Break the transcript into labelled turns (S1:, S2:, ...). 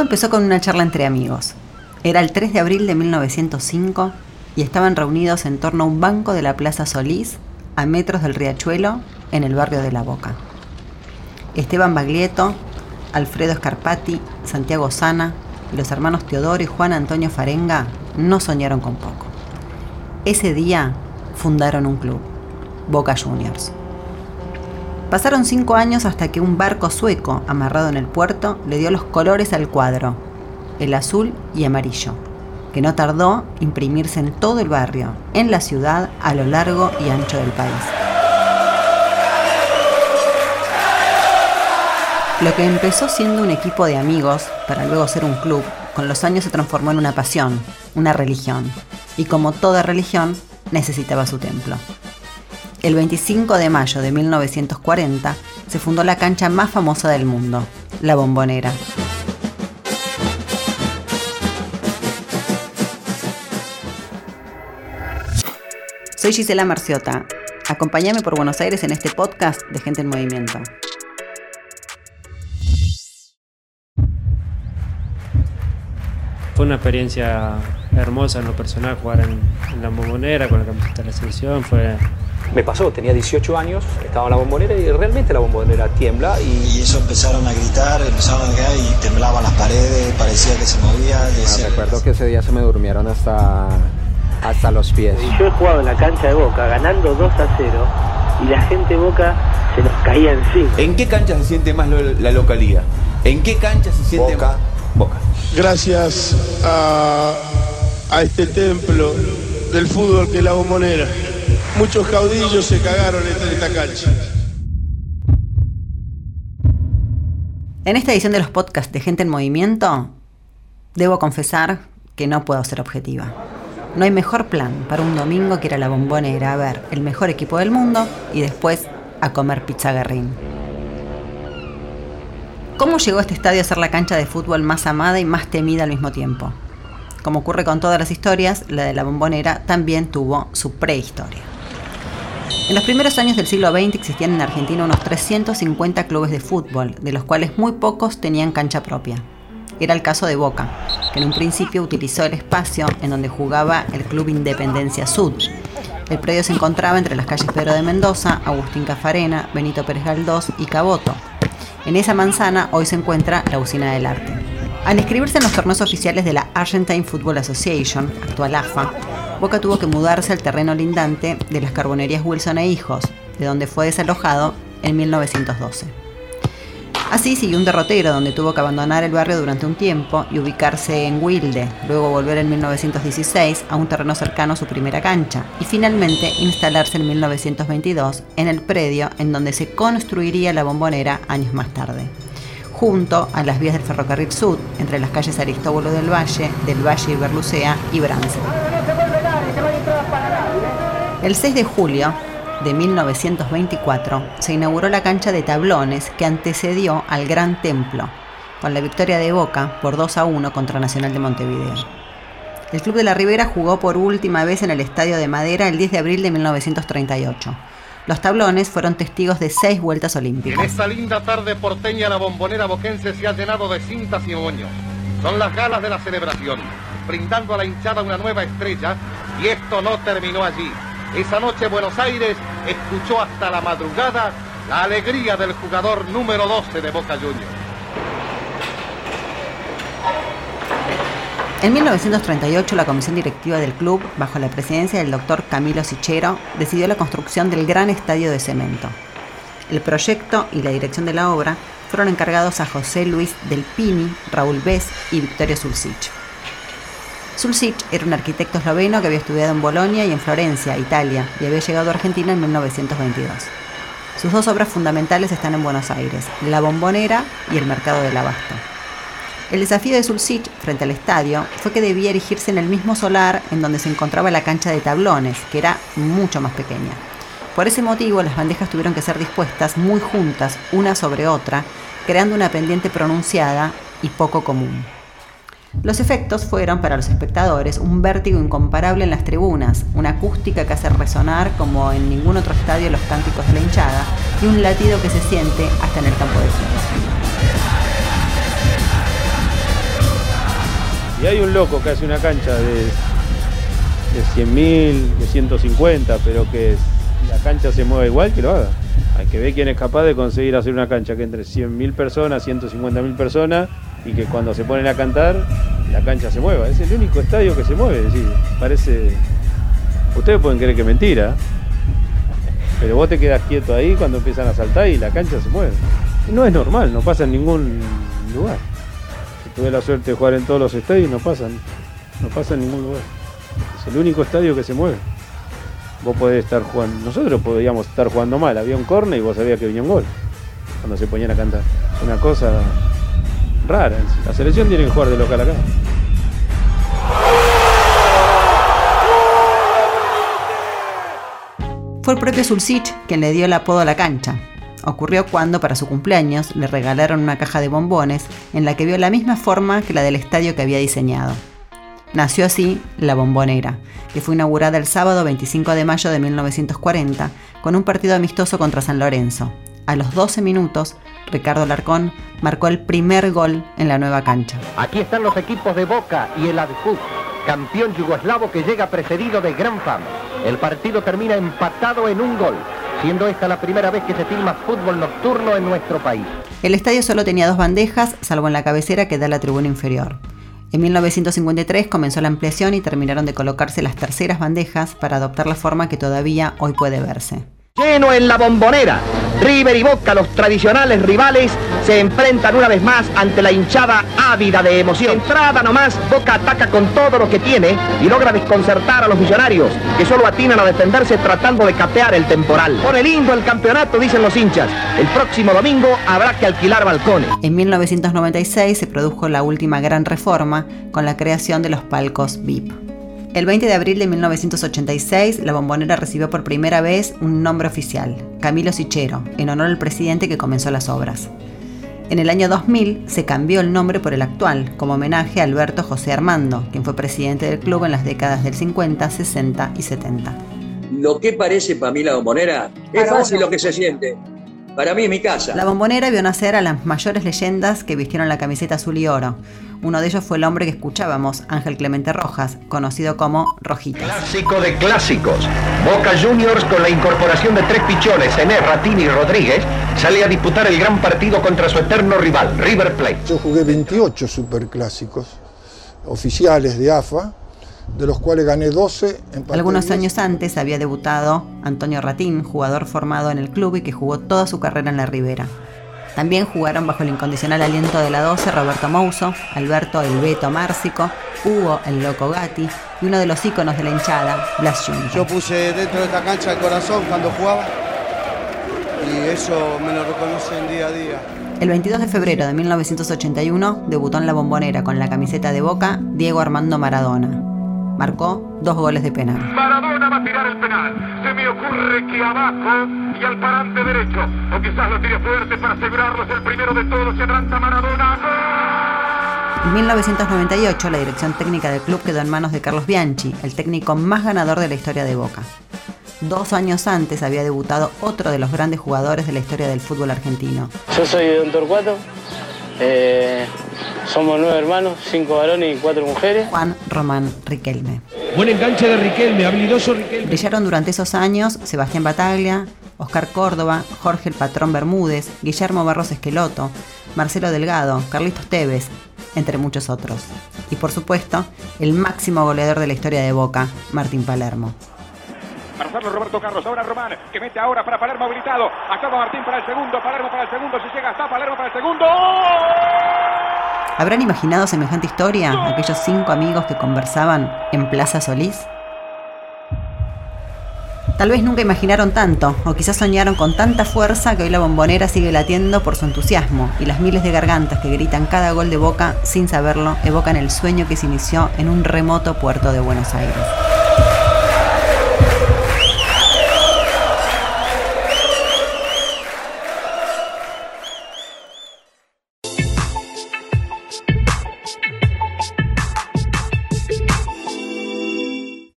S1: Todo empezó con una charla entre amigos. Era el 3 de abril de 1905 y estaban reunidos en torno a un banco de la Plaza Solís, a metros del riachuelo, en el barrio de La Boca. Esteban Baglietto, Alfredo Scarpati, Santiago Sana y los hermanos Teodoro y Juan Antonio Farenga no soñaron con poco. Ese día fundaron un club, Boca Juniors. Pasaron cinco años hasta que un barco sueco amarrado en el puerto le dio los colores al cuadro, el azul y amarillo, que no tardó imprimirse en todo el barrio, en la ciudad, a lo largo y ancho del país. Lo que empezó siendo un equipo de amigos, para luego ser un club, con los años se transformó en una pasión, una religión, y como toda religión, necesitaba su templo. El 25 de mayo de 1940 se fundó la cancha más famosa del mundo, la Bombonera. Soy Gisela Marciota. Acompáñame por Buenos Aires en este podcast de Gente en Movimiento.
S2: Fue una experiencia hermosa en lo personal jugar en, la bombonera con la camiseta de la selección. Fue
S3: me pasó, tenía 18 años, estaba en la bombonera y realmente la bombonera tiembla.
S4: Y, y eso empezaron a gritar, empezaron a gritar y temblaban las paredes, parecía que se movía.
S5: Ah, recuerdo que ese día se me durmieron hasta, hasta los pies.
S6: Yo he jugado en la cancha de Boca ganando 2 a 0 y la gente de Boca se nos caía encima.
S7: ¿En qué cancha se siente más la localidad? ¿En qué cancha se siente
S8: Boca.
S7: más? Boca.
S8: Gracias a, a este templo del fútbol que es la bombonera muchos caudillos se cagaron en esta cancha.
S1: En esta edición de los podcasts de Gente en Movimiento, debo confesar que no puedo ser objetiva. No hay mejor plan para un domingo que ir a la bombonera a ver el mejor equipo del mundo y después a comer pizza guerrín. ¿Cómo llegó este estadio a ser la cancha de fútbol más amada y más temida al mismo tiempo? Como ocurre con todas las historias, la de la bombonera también tuvo su prehistoria. En los primeros años del siglo XX existían en Argentina unos 350 clubes de fútbol, de los cuales muy pocos tenían cancha propia. Era el caso de Boca, que en un principio utilizó el espacio en donde jugaba el Club Independencia Sud. El predio se encontraba entre las calles Pedro de Mendoza, Agustín Cafarena, Benito Pérez Galdós y Caboto. En esa manzana hoy se encuentra la Usina del Arte. Al inscribirse en los torneos oficiales de la Argentine Football Association, actual AFA, Boca tuvo que mudarse al terreno lindante de las carbonerías Wilson e Hijos, de donde fue desalojado en 1912. Así siguió un derrotero donde tuvo que abandonar el barrio durante un tiempo y ubicarse en Wilde, luego volver en 1916 a un terreno cercano a su primera cancha y finalmente instalarse en 1922 en el predio en donde se construiría la bombonera años más tarde, junto a las vías del ferrocarril Sud entre las calles Aristóbulo del Valle, del Valle y Berlucea y Brance. El 6 de julio de 1924 se inauguró la cancha de tablones que antecedió al Gran Templo, con la victoria de Boca por 2 a 1 contra Nacional de Montevideo. El Club de la Ribera jugó por última vez en el Estadio de Madera el 10 de abril de 1938. Los tablones fueron testigos de seis vueltas olímpicas.
S9: En esta linda tarde porteña la bombonera boquense se ha llenado de cintas y moños. Son las galas de la celebración, brindando a la hinchada una nueva estrella y esto no terminó allí. Esa noche Buenos Aires escuchó hasta la madrugada la alegría del jugador número 12 de Boca Juniors.
S1: En 1938, la comisión directiva del club, bajo la presidencia del doctor Camilo Sichero, decidió la construcción del gran estadio de cemento. El proyecto y la dirección de la obra fueron encargados a José Luis Del Pini, Raúl Bess y Victorio Sulcich. Sulcic era un arquitecto esloveno que había estudiado en Bolonia y en Florencia, Italia, y había llegado a Argentina en 1922. Sus dos obras fundamentales están en Buenos Aires, La Bombonera y El Mercado del Abasto. El desafío de Sulcic frente al estadio fue que debía erigirse en el mismo solar en donde se encontraba la cancha de tablones, que era mucho más pequeña. Por ese motivo, las bandejas tuvieron que ser dispuestas muy juntas, una sobre otra, creando una pendiente pronunciada y poco común. Los efectos fueron para los espectadores un vértigo incomparable en las tribunas, una acústica que hace resonar como en ningún otro estadio los cánticos de la hinchada y un latido que se siente hasta en el campo de juego.
S2: Si hay un loco que hace una cancha de, de 100.000, de 150, pero que la cancha se mueva igual, que lo haga. Hay que ver quién es capaz de conseguir hacer una cancha que entre 100.000 personas, 150.000 personas y que cuando se ponen a cantar la cancha se mueva. Es el único estadio que se mueve. Parece. Ustedes pueden creer que es mentira, pero vos te quedas quieto ahí cuando empiezan a saltar y la cancha se mueve. Y no es normal, no pasa en ningún lugar. Tuve la suerte de jugar en todos los estadios, no pasan, no pasa en ningún lugar. Es el único estadio que se mueve. Vos podés estar jugando, nosotros podíamos estar jugando mal, había un corne y vos sabías que venía un gol cuando se ponían a cantar. Es una cosa rara. La selección tiene que jugar de local acá.
S1: Fue el propio Sulcich quien le dio el apodo a la cancha. Ocurrió cuando, para su cumpleaños, le regalaron una caja de bombones en la que vio la misma forma que la del estadio que había diseñado. Nació así la Bombonera, que fue inaugurada el sábado 25 de mayo de 1940 con un partido amistoso contra San Lorenzo. A los 12 minutos, Ricardo Larcón marcó el primer gol en la nueva cancha.
S10: Aquí están los equipos de Boca y el Adfut, campeón yugoslavo que llega precedido de gran fama. El partido termina empatado en un gol, siendo esta la primera vez que se filma fútbol nocturno en nuestro país.
S1: El estadio solo tenía dos bandejas, salvo en la cabecera que da la tribuna inferior. En 1953 comenzó la ampliación y terminaron de colocarse las terceras bandejas para adoptar la forma que todavía hoy puede verse.
S10: Lleno en la bombonera. River y Boca, los tradicionales rivales, se enfrentan una vez más ante la hinchada ávida de emoción. Entrada nomás, Boca ataca con todo lo que tiene y logra desconcertar a los millonarios, que solo atinan a defenderse tratando de capear el temporal. Pone lindo el campeonato, dicen los hinchas. El próximo domingo habrá que alquilar balcones.
S1: En 1996 se produjo la última gran reforma con la creación de los palcos VIP. El 20 de abril de 1986, la bombonera recibió por primera vez un nombre oficial, Camilo Sichero, en honor al presidente que comenzó las obras. En el año 2000 se cambió el nombre por el actual, como homenaje a Alberto José Armando, quien fue presidente del club en las décadas del 50, 60 y 70.
S11: Lo que parece para mí la bombonera es fácil lo que se siente. Para mí es mi casa.
S1: La bombonera vio nacer a las mayores leyendas que vistieron la camiseta azul y oro. Uno de ellos fue el hombre que escuchábamos, Ángel Clemente Rojas, conocido como Rojitas.
S10: Clásico de clásicos. Boca Juniors con la incorporación de tres pichones, Ené, Ratini y Rodríguez, sale a disputar el gran partido contra su eterno rival, River Plate.
S12: Yo jugué 28 superclásicos oficiales de AFA, de los cuales gané 12.
S1: Algunos años antes había debutado Antonio Ratín, jugador formado en el club y que jugó toda su carrera en la Ribera. También jugaron bajo el incondicional aliento de la 12 Roberto Mouso, Alberto El Beto Márcico, Hugo El Loco Gatti y uno de los íconos de la hinchada, Blas Junior.
S13: Yo puse dentro de esta cancha el corazón cuando jugaba y eso me lo reconocen día a día.
S1: El 22 de febrero de 1981 debutó en la bombonera con la camiseta de Boca Diego Armando Maradona. Marcó dos goles de penal.
S9: Maradona va a tirar el penal. Se me ocurre que abajo y al parante derecho. O quizás lo tire fuerte para asegurarlo. Es el primero de todos. Se adelanta Maradona.
S1: En 1998 la dirección técnica del club quedó en manos de Carlos Bianchi, el técnico más ganador de la historia de Boca. Dos años antes había debutado otro de los grandes jugadores de la historia del fútbol argentino.
S14: Yo soy Don Torcuato. Eh, somos nueve hermanos, cinco varones y cuatro mujeres.
S1: Juan Román Riquelme.
S15: Buen enganche de Riquelme, habilidoso Riquelme.
S1: Brillaron durante esos años Sebastián Bataglia, Oscar Córdoba, Jorge el Patrón Bermúdez, Guillermo Barros Esqueloto, Marcelo Delgado, Carlitos Tevez, entre muchos otros. Y por supuesto, el máximo goleador de la historia de Boca, Martín Palermo.
S9: Marcelo Roberto Carlos, ahora Román, que mete ahora para Palermo habilitado. Acaba Martín para el segundo, Palermo para el segundo, si llega hasta Palermo para el segundo.
S1: ¿Habrán imaginado semejante historia aquellos cinco amigos que conversaban en Plaza Solís? Tal vez nunca imaginaron tanto, o quizás soñaron con tanta fuerza que hoy la bombonera sigue latiendo por su entusiasmo, y las miles de gargantas que gritan cada gol de boca sin saberlo evocan el sueño que se inició en un remoto puerto de Buenos Aires.